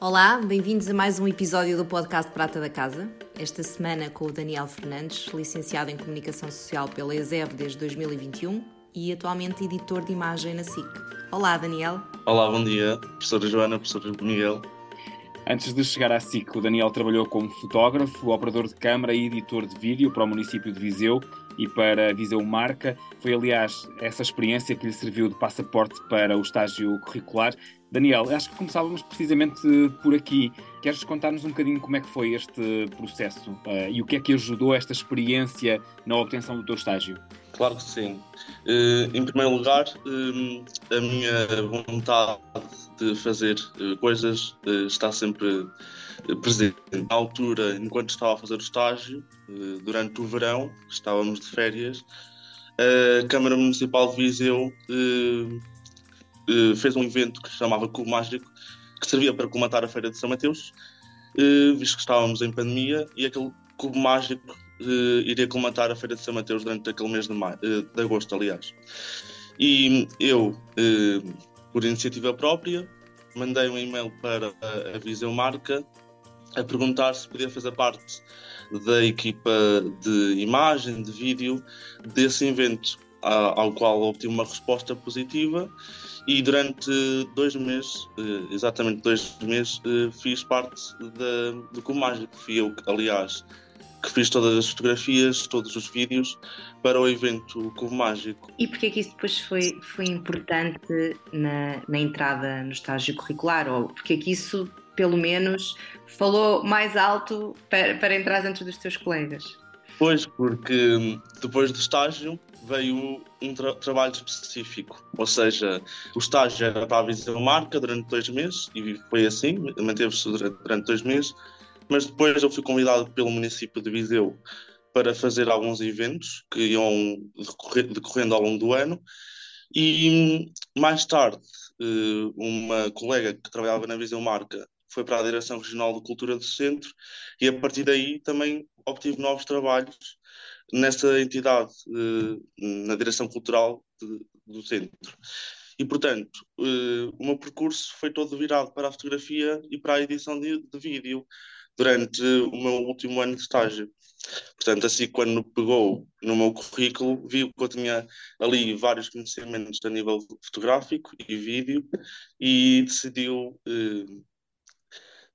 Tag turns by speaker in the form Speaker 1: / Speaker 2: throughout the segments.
Speaker 1: Olá, bem-vindos a mais um episódio do podcast Prata da Casa. Esta semana com o Daniel Fernandes, licenciado em Comunicação Social pela ESEV desde 2021 e atualmente editor de imagem na SIC. Olá, Daniel.
Speaker 2: Olá, bom dia, professora Joana, professor Miguel.
Speaker 3: Antes de chegar à SIC, o Daniel trabalhou como fotógrafo, operador de câmara e editor de vídeo para o município de Viseu e para Viseu Marca. Foi, aliás, essa experiência que lhe serviu de passaporte para o estágio curricular. Daniel, acho que começávamos precisamente por aqui. Queres contar-nos um bocadinho como é que foi este processo uh, e o que é que ajudou esta experiência na obtenção do teu estágio?
Speaker 2: Claro que sim. Uh, em primeiro lugar, uh, a minha vontade de fazer coisas está sempre presente. Na altura, enquanto estava a fazer o estágio, durante o verão, estávamos de férias, a Câmara Municipal de Viseu uh, fez um evento que se chamava Cubo Mágico, que servia para comatar a Feira de São Mateus, uh, visto que estávamos em pandemia, e aquele Cubo Mágico uh, iria comatar a Feira de São Mateus durante aquele mês de, maio, de agosto, aliás. E eu, por iniciativa própria, mandei um e-mail para a Viseu Marca a perguntar se podia fazer parte da equipa de imagem, de vídeo desse evento, ao qual obtive uma resposta positiva e durante dois meses, eh, exatamente dois meses, eh, fiz parte da, do Cubo Mágico. Fui eu, aliás, que fiz todas as fotografias, todos os vídeos para o evento Cubo Mágico.
Speaker 1: E porquê que isso depois foi, foi importante na, na entrada no estágio curricular? Ou porquê que isso, pelo menos, falou mais alto para, para entrar entre dos teus colegas?
Speaker 2: Pois, porque hum, depois do estágio veio um tra trabalho específico, ou seja, o estágio era para a Visão Marca durante dois meses e foi assim, manteve-se durante, dois meses, mas depois eu fui convidado pelo município de Viseu para fazer alguns eventos que iam decorrendo ao longo do ano e mais tarde eh, uma colega que trabalhava na Visão Marca foi para a Direção Regional de Cultura do Centro e a partir daí também obtive novos trabalhos nessa entidade, eh, na direção cultural de, do centro. E, portanto, eh, o meu percurso foi todo virado para a fotografia e para a edição de, de vídeo durante o meu último ano de estágio. Portanto, assim, quando pegou no meu currículo, viu que eu tinha ali vários conhecimentos a nível fotográfico e vídeo e decidiu eh,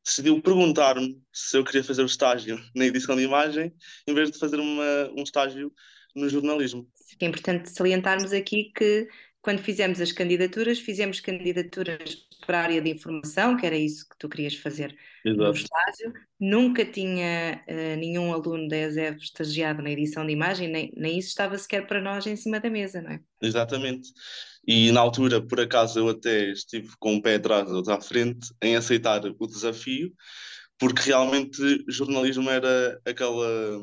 Speaker 2: decidiu perguntar-me se eu queria fazer o estágio na edição de imagem em vez de fazer uma, um estágio no jornalismo.
Speaker 1: É importante salientarmos aqui que quando fizemos as candidaturas, fizemos candidaturas para a área de informação, que era isso que tu querias fazer Exato. no estágio. Nunca tinha uh, nenhum aluno da ESEV estagiado na edição de imagem, nem, nem isso estava sequer para nós em cima da mesa, não é?
Speaker 2: Exatamente. E na altura, por acaso, eu até estive com o pé atrás ou à frente em aceitar o desafio, porque realmente jornalismo era aquela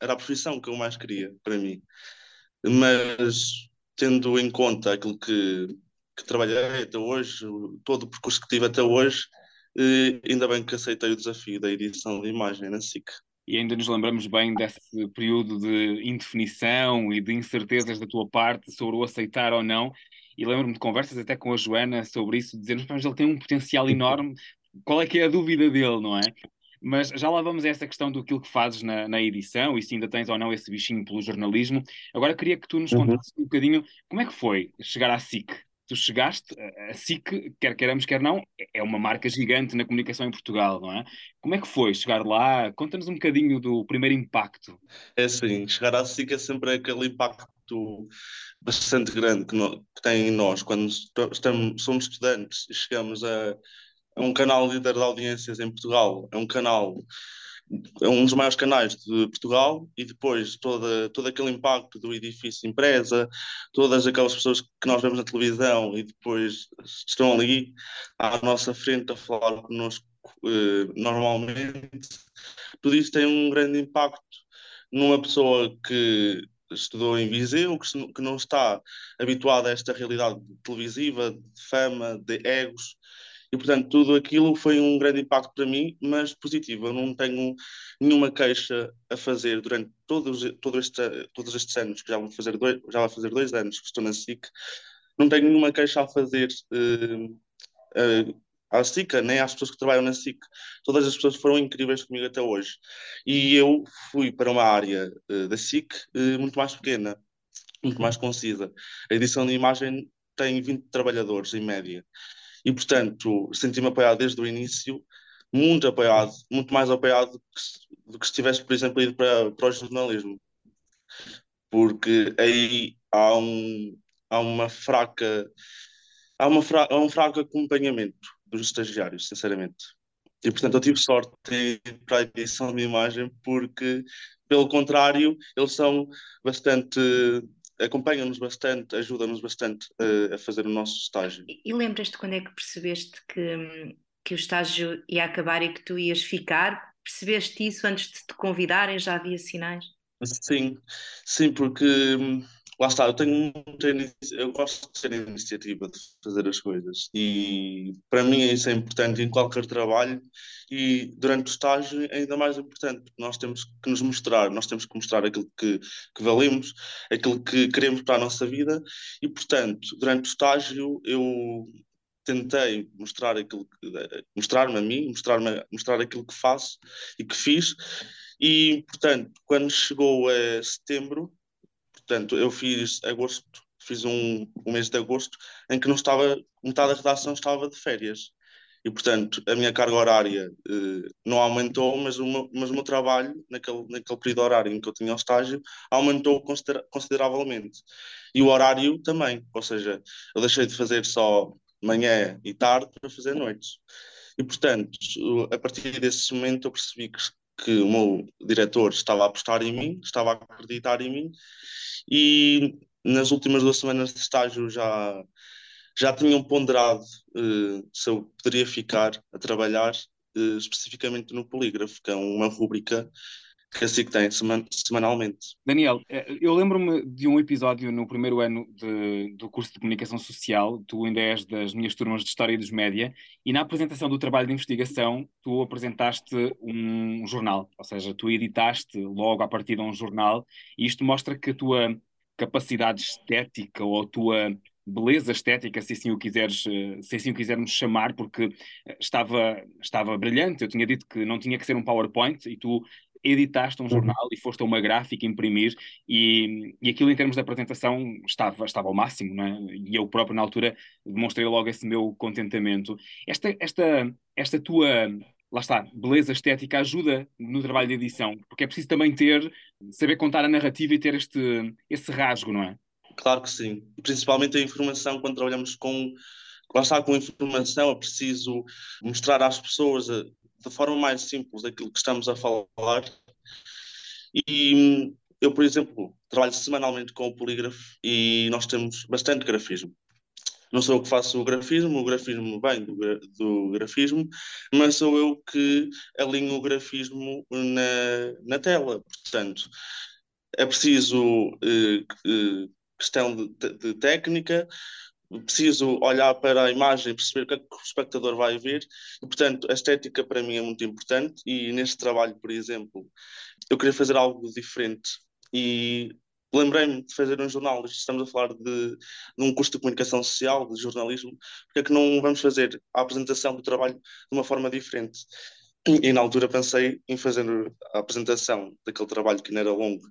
Speaker 2: era a profissão que eu mais queria para mim. Mas tendo em conta aquilo que, que trabalhei até hoje, todo o percurso que tive até hoje, eh, ainda bem que aceitei o desafio da edição de imagem na SIC.
Speaker 3: E ainda nos lembramos bem desse período de indefinição e de incertezas da tua parte sobre o aceitar ou não. E lembro-me de conversas até com a Joana sobre isso, dizendo que ele tem um potencial enorme, qual é que é a dúvida dele, não é? Mas já lá vamos a essa questão do que fazes na, na, edição e se ainda tens ou não esse bichinho pelo jornalismo. Agora queria que tu nos uhum. contasses um bocadinho como é que foi chegar à SIC. Tu chegaste, a SIC, quer queiramos, quer não, é uma marca gigante na comunicação em Portugal, não é? Como é que foi chegar lá? Conta-nos um bocadinho do primeiro impacto.
Speaker 2: É assim, chegar à SIC é sempre aquele impacto bastante grande que, no, que tem em nós. Quando estamos, somos estudantes e chegamos a, a um canal líder de audiências em Portugal, é um canal é um dos maiores canais de Portugal e depois toda, todo aquele impacto do edifício empresa, todas aquelas pessoas que nós vemos na televisão e depois estão ali à nossa frente a falar connosco eh, normalmente, tudo isso tem um grande impacto numa pessoa que estudou em Viseu, que, que não está habituada a esta realidade televisiva, de fama, de egos, e, portanto, tudo aquilo foi um grande impacto para mim, mas positivo. Eu não tenho nenhuma queixa a fazer durante todos, todo este, todos estes anos, que já vou fazer dois, já vai fazer dois anos que estou na SIC, não tenho nenhuma queixa a fazer uh, uh, à SIC, nem às pessoas que trabalham na SIC. Todas as pessoas foram incríveis comigo até hoje. E eu fui para uma área uh, da SIC muito mais pequena, muito mais concisa. A edição de imagem tem 20 trabalhadores, em média. E, portanto, senti-me apoiado desde o início, muito apoiado, muito mais apoiado do que, se tivesse, por exemplo, ido para, para o jornalismo. Porque aí há, um, há uma fraca. Há, fra, há um fraco acompanhamento dos estagiários, sinceramente. E, portanto, eu tive sorte para a edição de imagem, porque, pelo contrário, eles são bastante acompanham-nos bastante, ajudam-nos bastante a, a, fazer o nosso estágio.
Speaker 1: E, e lembras-te quando é que percebeste que, que o estágio ia acabar e que tu ias ficar? Percebeste isso antes de te convidarem? Já havia sinais?
Speaker 2: Sim, sim, porque hum, lá está, eu tenho muita eu gosto de ter iniciativa de fazer as coisas. E para mim isso é importante em qualquer trabalho e durante o estágio é ainda mais importante porque nós temos que nos mostrar, nós temos que mostrar aquilo que, que valemos, aquilo que queremos para a nossa vida. E portanto durante o estágio eu tentei mostrar aquilo mostrar-me a mim, mostrar-me mostrar aquilo que faço e que fiz. E portanto quando chegou a setembro Portanto, eu fiz agosto, fiz um, um mês de agosto em que não estava, metade da redação estava de férias. E, portanto, a minha carga horária eh, não aumentou, mas o, meu, mas o meu trabalho, naquele, naquele período horário em que eu tinha o estágio, aumentou considera consideravelmente. E o horário também, ou seja, eu deixei de fazer só manhã e tarde para fazer noites. E, portanto, a partir desse momento eu percebi que, que o meu diretor estava a apostar em mim, estava a acreditar em mim e nas últimas duas semanas de estágio já, já tinham ponderado uh, se eu poderia ficar a trabalhar uh, especificamente no Polígrafo, que é uma rúbrica que assim que tem semanalmente.
Speaker 3: Daniel, eh, eu lembro-me de um episódio no primeiro ano de, do curso de Comunicação Social, tu ainda és das minhas turmas de História e dos Média, e na apresentação do trabalho de investigação tu apresentaste um jornal, ou seja, tu editaste logo a partir de um jornal, e isto mostra que a tua capacidade estética ou a tua beleza estética, se assim o quiseres, eh, se assim o quisermos chamar, porque estava, estava brilhante. Eu tinha dito que não tinha que ser um PowerPoint e tu editaste um uhum. jornal e foste a uma gráfica imprimir e, e aquilo em termos de apresentação estava, estava ao máximo, não é? E eu próprio na altura demonstrei logo esse meu contentamento. Esta, esta, esta tua, lá está, beleza estética ajuda no trabalho de edição, porque é preciso também ter, saber contar a narrativa e ter este, esse rasgo, não é?
Speaker 2: Claro que sim. Principalmente a informação, quando trabalhamos com lá está com informação, é preciso mostrar às pessoas de forma mais simples daquilo que estamos a falar. E eu, por exemplo, trabalho semanalmente com o polígrafo e nós temos bastante grafismo. Não sou eu que faço o grafismo, o grafismo vem do, do grafismo, mas sou eu que alinho o grafismo na, na tela. Portanto, é preciso eh, eh, questão de, de, técnica, preciso olhar para a imagem, perceber o que é que o espectador vai ver, e portanto a estética para mim é muito importante. E neste trabalho, por exemplo, eu queria fazer algo diferente e lembrei-me de fazer um jornal. Estamos a falar de, de, um curso de comunicação social, de jornalismo, porque é que não vamos fazer a apresentação do trabalho de uma forma diferente? E na altura pensei em fazer a apresentação daquele trabalho que não era longo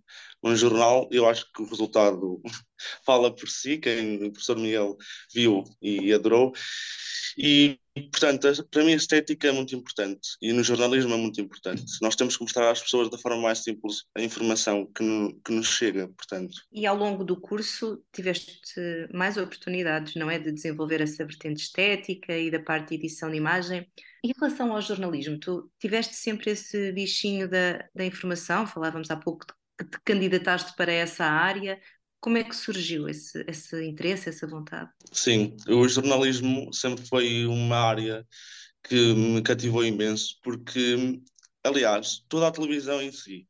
Speaker 2: num jornal. Eu acho que o resultado fala por si. Quem o professor Miguel viu e adorou. E, portanto, para mim a estética é muito importante e no jornalismo é muito importante. Nós temos que mostrar às pessoas da forma mais simples a informação que, no, que nos chega, portanto.
Speaker 1: E ao longo do curso tiveste mais oportunidades, não é, de desenvolver essa vertente estética e da parte de edição de imagem. Em relação ao jornalismo, tu tiveste sempre esse bichinho da, da informação, falávamos há pouco que te candidataste para essa área, como é que surgiu esse, esse interesse, essa vontade?
Speaker 2: Sim, o jornalismo sempre foi uma área que me cativou imenso, porque, aliás, toda a televisão em si,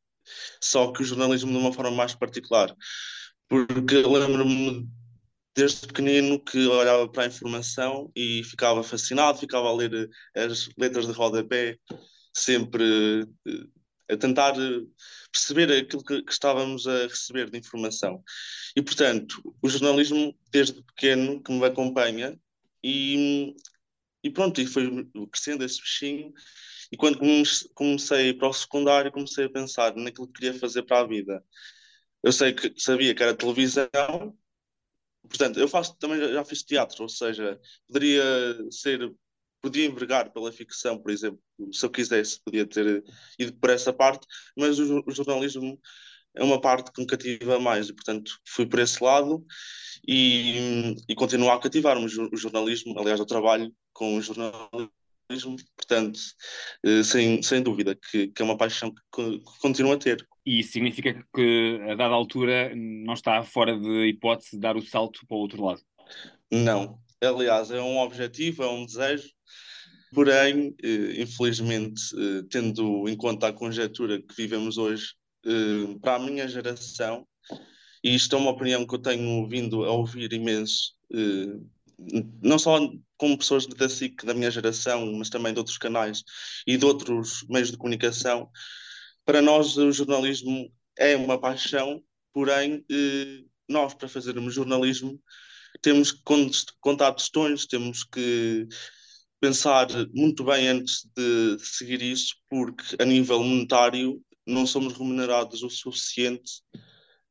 Speaker 2: só que o jornalismo de uma forma mais particular, porque lembro-me desde pequenino que olhava para a informação e ficava fascinado, ficava a ler as letras de rodapé, sempre eh, a tentar eh, perceber aquilo que, que, estávamos a receber de informação. E, portanto, o jornalismo, desde pequeno, que me acompanha, e, e pronto, e foi crescendo esse bichinho. E quando comecei para o secundário, comecei a pensar naquilo que queria fazer para a vida. Eu sei que sabia que era televisão, portanto, eu faço também já fiz teatro, ou seja, poderia ser podia envergar pela ficção, por exemplo, se eu quisesse, podia ter ido por essa parte, mas o, o jornalismo é uma parte que me cativa mais e, portanto, fui por esse lado e, e continuo a cativar-me o jornalismo. Aliás, eu trabalho com o jornalismo, portanto, eh, sem, sem dúvida que, que é uma paixão que, que continuo a ter.
Speaker 3: E isso significa que, a dada altura, não está fora de hipótese de dar o salto para o outro lado?
Speaker 2: Não. Aliás, é um objetivo, é um desejo Porém, eh, infelizmente, eh, tendo em conta a conjectura que vivemos hoje, eh, para a minha geração, e isto é uma opinião que eu tenho vindo a ouvir imenso, não só com pessoas da SIC da minha geração, mas também de outros canais e de outros meios de comunicação, para nós o jornalismo é uma paixão, porém nós para fazermos jornalismo temos que contar questões, temos que pensar muito bem antes de seguir isso, porque a nível monetário não somos remunerados o suficiente.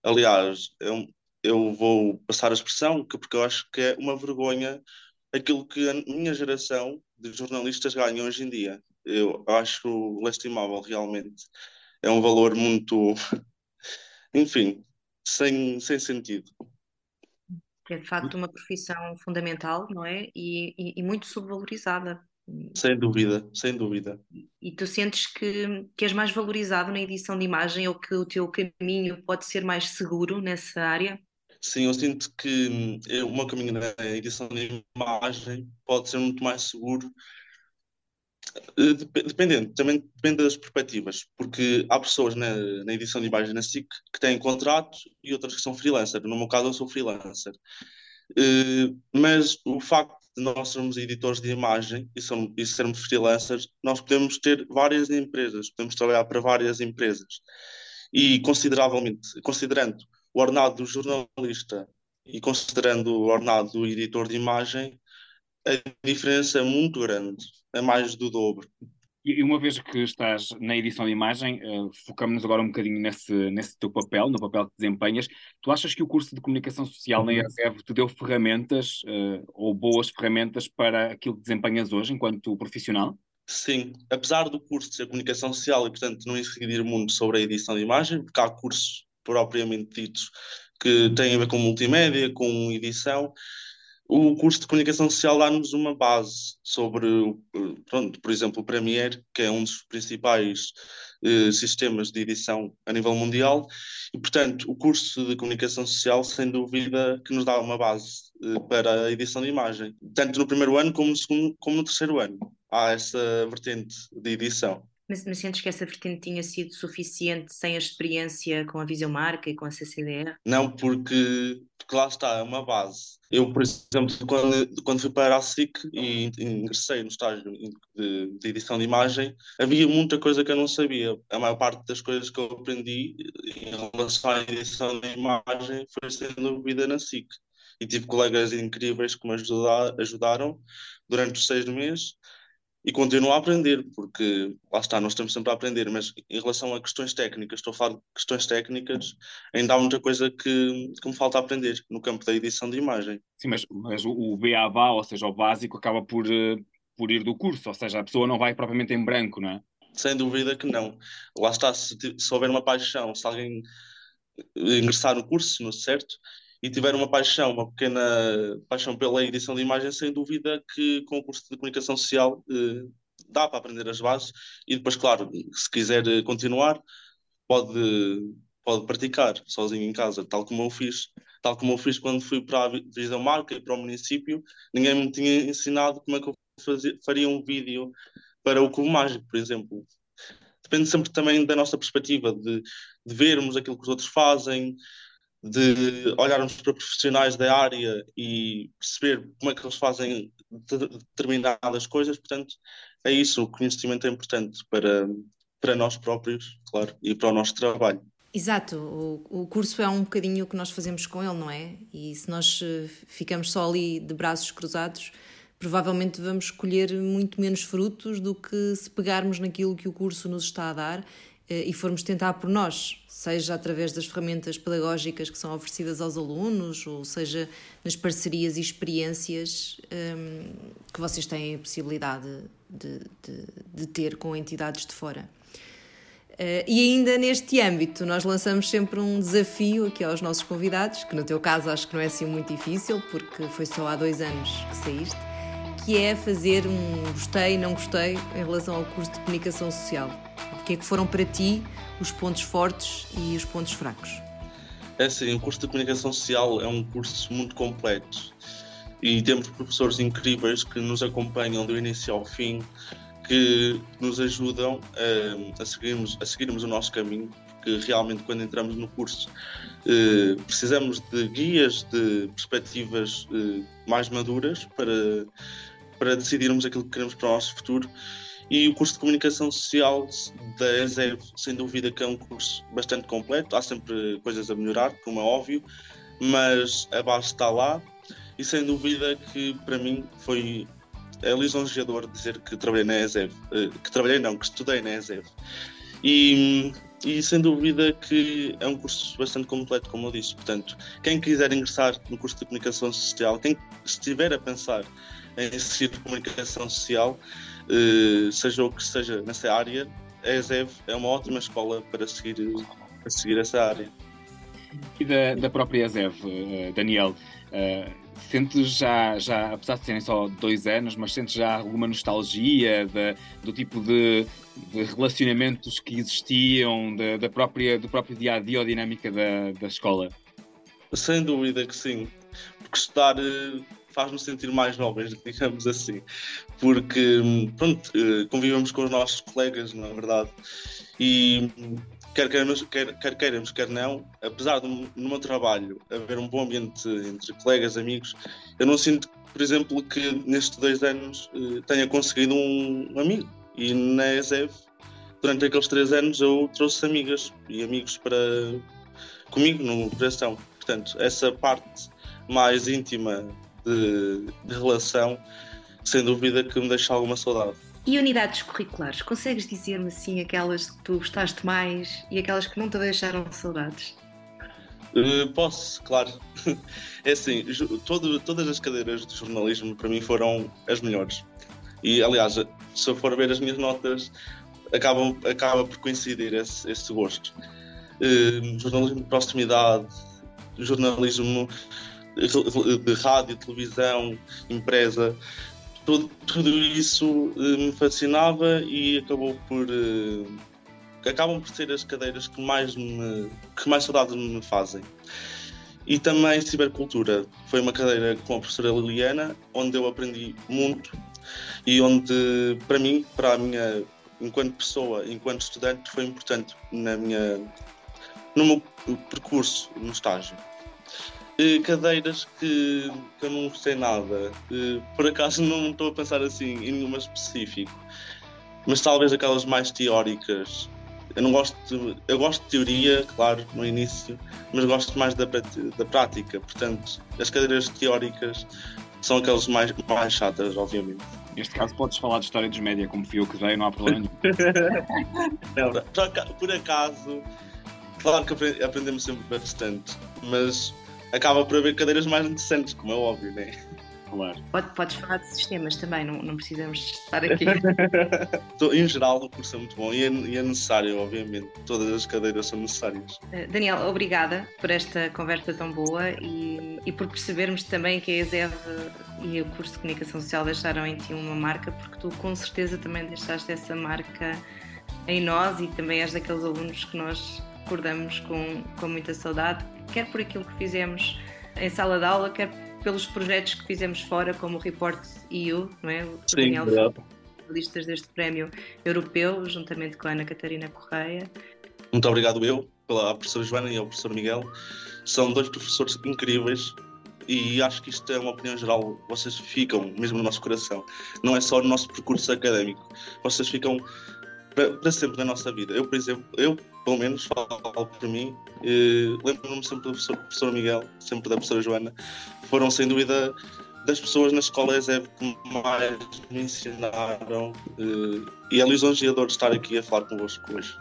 Speaker 2: Aliás, eu, eu vou passar a expressão, que, porque eu acho que é uma vergonha aquilo que a minha geração de jornalistas ganha hoje em dia. Eu acho lastimável, realmente. É um valor muito. Enfim, sem, sem sentido
Speaker 1: é de facto uma profissão fundamental, não é? E, e, e muito subvalorizada.
Speaker 2: Sem dúvida, sem dúvida.
Speaker 1: E tu sentes que, que és mais valorizado na edição de imagem ou que o teu caminho pode ser mais seguro nessa área?
Speaker 2: Sim, eu sinto que hum, o meu caminho na edição de imagem pode ser muito mais seguro dependendo, também depende das perspectivas, porque há pessoas na, na, edição de imagem na SIC que têm contrato e outras que são freelancer. No meu caso, eu sou freelancer. Uh, mas o facto de nós sermos editores de imagem e, e sermos freelancers, nós podemos ter várias empresas, podemos trabalhar para várias empresas. E consideravelmente, considerando o ordenado do jornalista e considerando o ordenado do editor de imagem, a diferença é muito grande, é mais do dobro.
Speaker 3: E uma vez que estás na edição de imagem, uh, focamos-nos agora um bocadinho nesse, nesse teu papel, no papel que desempenhas. Tu achas que o curso de comunicação social na ESEV uhum. te deu ferramentas uh, ou boas ferramentas para aquilo que desempenhas hoje enquanto profissional?
Speaker 2: Sim, apesar do curso de ser comunicação social e, portanto, não incidir muito sobre a edição de imagem, porque há cursos propriamente ditos que têm a ver com multimédia, com edição, o curso de comunicação social dá-nos uma base sobre, pronto, por exemplo, o Premiere, que é um dos principais eh, sistemas de edição a nível mundial, e, portanto, o curso de comunicação social, sem dúvida, que nos dá uma base eh, para a edição de imagem, tanto no primeiro ano como no segundo, como no terceiro ano. Há essa vertente de edição.
Speaker 1: Mas, mas sentes que essa vertente tinha sido suficiente sem a experiência com a Visão Marca e com a CCDR?
Speaker 2: Não, porque, porque lá está, é uma base. Eu, por exemplo, quando, quando fui para a SIC e ingressei no estágio de, de, edição de imagem, havia muita coisa que eu não sabia. A maior parte das coisas que eu aprendi em relação à edição de imagem foi sendo dúvida na SIC. E tive colegas incríveis que me ajudaram durante os seis meses e continuo a aprender, porque lá está, nós estamos sempre a aprender, mas em relação a questões técnicas, estou a falar de questões técnicas, ainda há muita coisa que, que me falta aprender no campo da edição de imagem.
Speaker 3: Sim, mas, mas o, o BABA, ou seja, o básico, acaba por, eh, por ir do curso, ou seja, a pessoa não vai propriamente em branco, não é?
Speaker 2: Sem dúvida que não. Lá está, se, se houver uma paixão, se alguém ingressar no curso, no certo, e tiver uma paixão, uma pequena paixão pela edição de imagem, sem dúvida que com o curso de comunicação social eh, dá para aprender as bases e depois, claro, se quiser eh, continuar, pode, pode praticar sozinho em casa, tal como eu fiz. Tal como eu fiz quando fui para a Visão Marca e para o município, ninguém me tinha ensinado como é que eu fazia, faria um vídeo para o Cubo Mágico, por exemplo. Depende sempre também da nossa perspectiva, de, de vermos aquilo que os outros fazem, de olharmos para profissionais da área e perceber como é que eles fazem determinadas coisas. Portanto, é isso, o conhecimento é importante para, para nós próprios, claro, e para o nosso trabalho.
Speaker 4: Exato, o, o curso é um bocadinho o que nós fazemos com ele, não é? E se nós eh, ficamos só ali de braços cruzados, provavelmente vamos colher muito menos frutos do que se pegarmos naquilo que o curso nos está a dar e formos tentar por nós, seja através das ferramentas pedagógicas que são oferecidas aos alunos, ou seja nas parcerias e experiências um, ehm, que vocês têm a possibilidade de, de, de ter com entidades de fora. Uh, e ainda neste âmbito, nós lançamos sempre um desafio aqui aos nossos convidados, que no teu caso acho que não é assim muito difícil, porque foi só há dois anos que saíste, que é fazer um gostei, não gostei em relação ao curso de comunicação social que é que foram para ti os pontos fortes e os pontos fracos?
Speaker 2: É assim, o curso de Comunicação Social é um curso muito completo e temos professores incríveis que nos acompanham do início ao fim, que nos ajudam a, a, seguirmos, a seguirmos o nosso caminho, porque realmente quando entramos no curso eh, precisamos de guias, de perspectivas eh, mais maduras para, para decidirmos aquilo que queremos para o nosso futuro e o curso de Comunicação Social da ESEV, sem dúvida que é um curso bastante completo, há sempre coisas a melhorar, como é óbvio, mas a base está lá e sem dúvida que para mim foi é lisonjeador dizer que trabalhei na ESEV, eh, que trabalhei não, que estudei na ESEV. E, e sem dúvida que é um curso bastante completo, como eu disse. Portanto, quem quiser ingressar no curso de Comunicação Social, quem estiver a pensar em seguir Comunicação Social, eh, seja o que seja nessa área, a ESEV é uma ótima escola para seguir, para seguir essa área.
Speaker 3: E da, da própria ESEV, uh, Daniel, uh, sentes já, já, apesar de serem só dois anos, mas sentes já alguma nostalgia de, do tipo de, de, relacionamentos que existiam, de, da própria, do próprio dia a dia ou dinâmica da, da escola?
Speaker 2: Sem dúvida que sim, porque estudar faz-nos sentir mais jovens, digamos assim, porque pronto, eh, convivemos com os nossos colegas, na é verdade, e quer queiramos, quer, quer queiramos, quer não, apesar de no meu trabalho haver um bom ambiente entre colegas, amigos, eu não sinto, por exemplo, que nestes dois anos eh, tenha conseguido um amigo. E na ESEV, durante aqueles três anos, eu trouxe amigas e amigos para comigo no coração. Portanto, essa parte mais íntima de, de relação, sem dúvida que me deixa alguma saudade.
Speaker 1: E unidades curriculares, consegues dizer-me assim aquelas que tu gostaste mais e aquelas que não te deixaram saudades?
Speaker 2: Uh, posso, claro. É assim, todo, todas as cadeiras de jornalismo para mim foram as melhores. E aliás, se eu for ver as minhas notas, acabam, acaba por coincidir esse, esse gosto. Uh, jornalismo de proximidade, jornalismo de rádio, televisão, empresa, tudo, tudo isso eh, me fascinava e acabou por uh, acabam por ser as cadeiras que mais me, que mais saudades me fazem. E também cibercultura. Foi uma cadeira com a professora Liliana, onde eu aprendi muito e onde, para mim, para a minha, enquanto pessoa, enquanto estudante, foi importante na minha, no meu percurso no estágio. Eh, cadeiras que, que eu não gostei nada. Eh, por acaso não estou a pensar assim em nenhuma específico, mas talvez aquelas mais teóricas. Eu não gosto de, eu gosto de teoria, claro, no início, mas gosto mais da, da prática. Portanto, as cadeiras teóricas são aqueles mais, mais chatas, obviamente.
Speaker 3: Neste caso podes falar de história dos média, como fui eu que veio, não há problema
Speaker 2: nenhum. por acaso, claro que aprendemos sempre bastante, mas acaba por haver cadeiras mais interessantes, como é óbvio, não é?
Speaker 3: Claro.
Speaker 1: Pode, podes falar de sistemas também, não, não precisamos estar aqui.
Speaker 2: em geral, o curso é muito bom e é, e é, necessário, obviamente. Todas as cadeiras são necessárias.
Speaker 1: Eh, Daniel, obrigada por esta conversa tão boa e, e por percebermos também que a ESEV e o curso de Comunicação Social deixaram em ti uma marca, porque tu com certeza também deixaste essa marca em nós e também és daqueles alunos que nós recordamos com, com muita saudade, quer por aquilo que fizemos em sala de aula, quer pelos projetos que fizemos fora, como o Report EU, não é? O
Speaker 2: Sim, Daniel
Speaker 1: listas deste prémio europeu, juntamente com a Ana Catarina Correia.
Speaker 2: Muito obrigado eu, pela professora Joana e ao professor Miguel. São dois professores incríveis e acho que isto é uma opinião geral. Vocês ficam mesmo no nosso coração. Não é só no nosso percurso académico. Vocês ficam para, sempre na nossa vida. Eu, por exemplo, eu pelo menos falo por mim, eh, lembro-me sempre do professor, professor, Miguel, sempre da professora Joana, foram sem dúvida das pessoas na escola ESEB que mais me ensinaram eh, e é lisonjeador estar aqui a falar convosco hoje.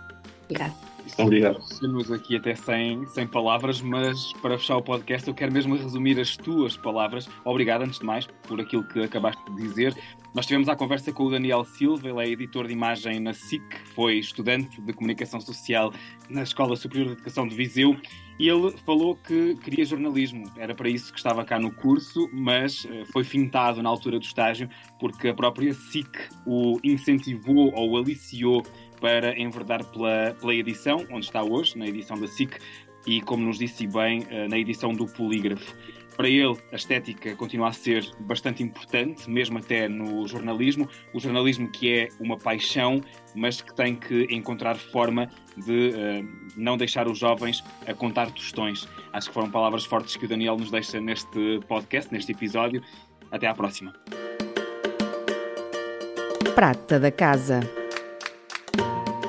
Speaker 1: Obrigado.
Speaker 2: Obrigado.
Speaker 3: Estamos aqui até sem, sem palavras, mas para fechar o podcast eu quero mesmo resumir as tuas palavras. Obrigado, antes de mais, por aquilo que acabaste de dizer. Nós tivemos a conversa com o Daniel Silva, ele é editor de imagem na SIC, foi estudante de comunicação social na Escola Superior de Educação de Viseu e ele falou que queria jornalismo, era para isso que estava cá no curso, mas eh, foi fintado na altura do estágio porque a própria SIC o incentivou ou aliciou para enverdar pela, pela edição, onde está hoje, na edição da SIC, e como nos disse bem, eh, na edição do Polígrafo. Para ele, a estética continua a ser bastante importante, mesmo até no jornalismo. O jornalismo que é uma paixão, mas que tem que encontrar forma de uh, não deixar os jovens a contar tostões. Acho que foram palavras fortes que o Daniel nos deixa neste podcast, neste episódio. Até à próxima.
Speaker 4: Prata da Casa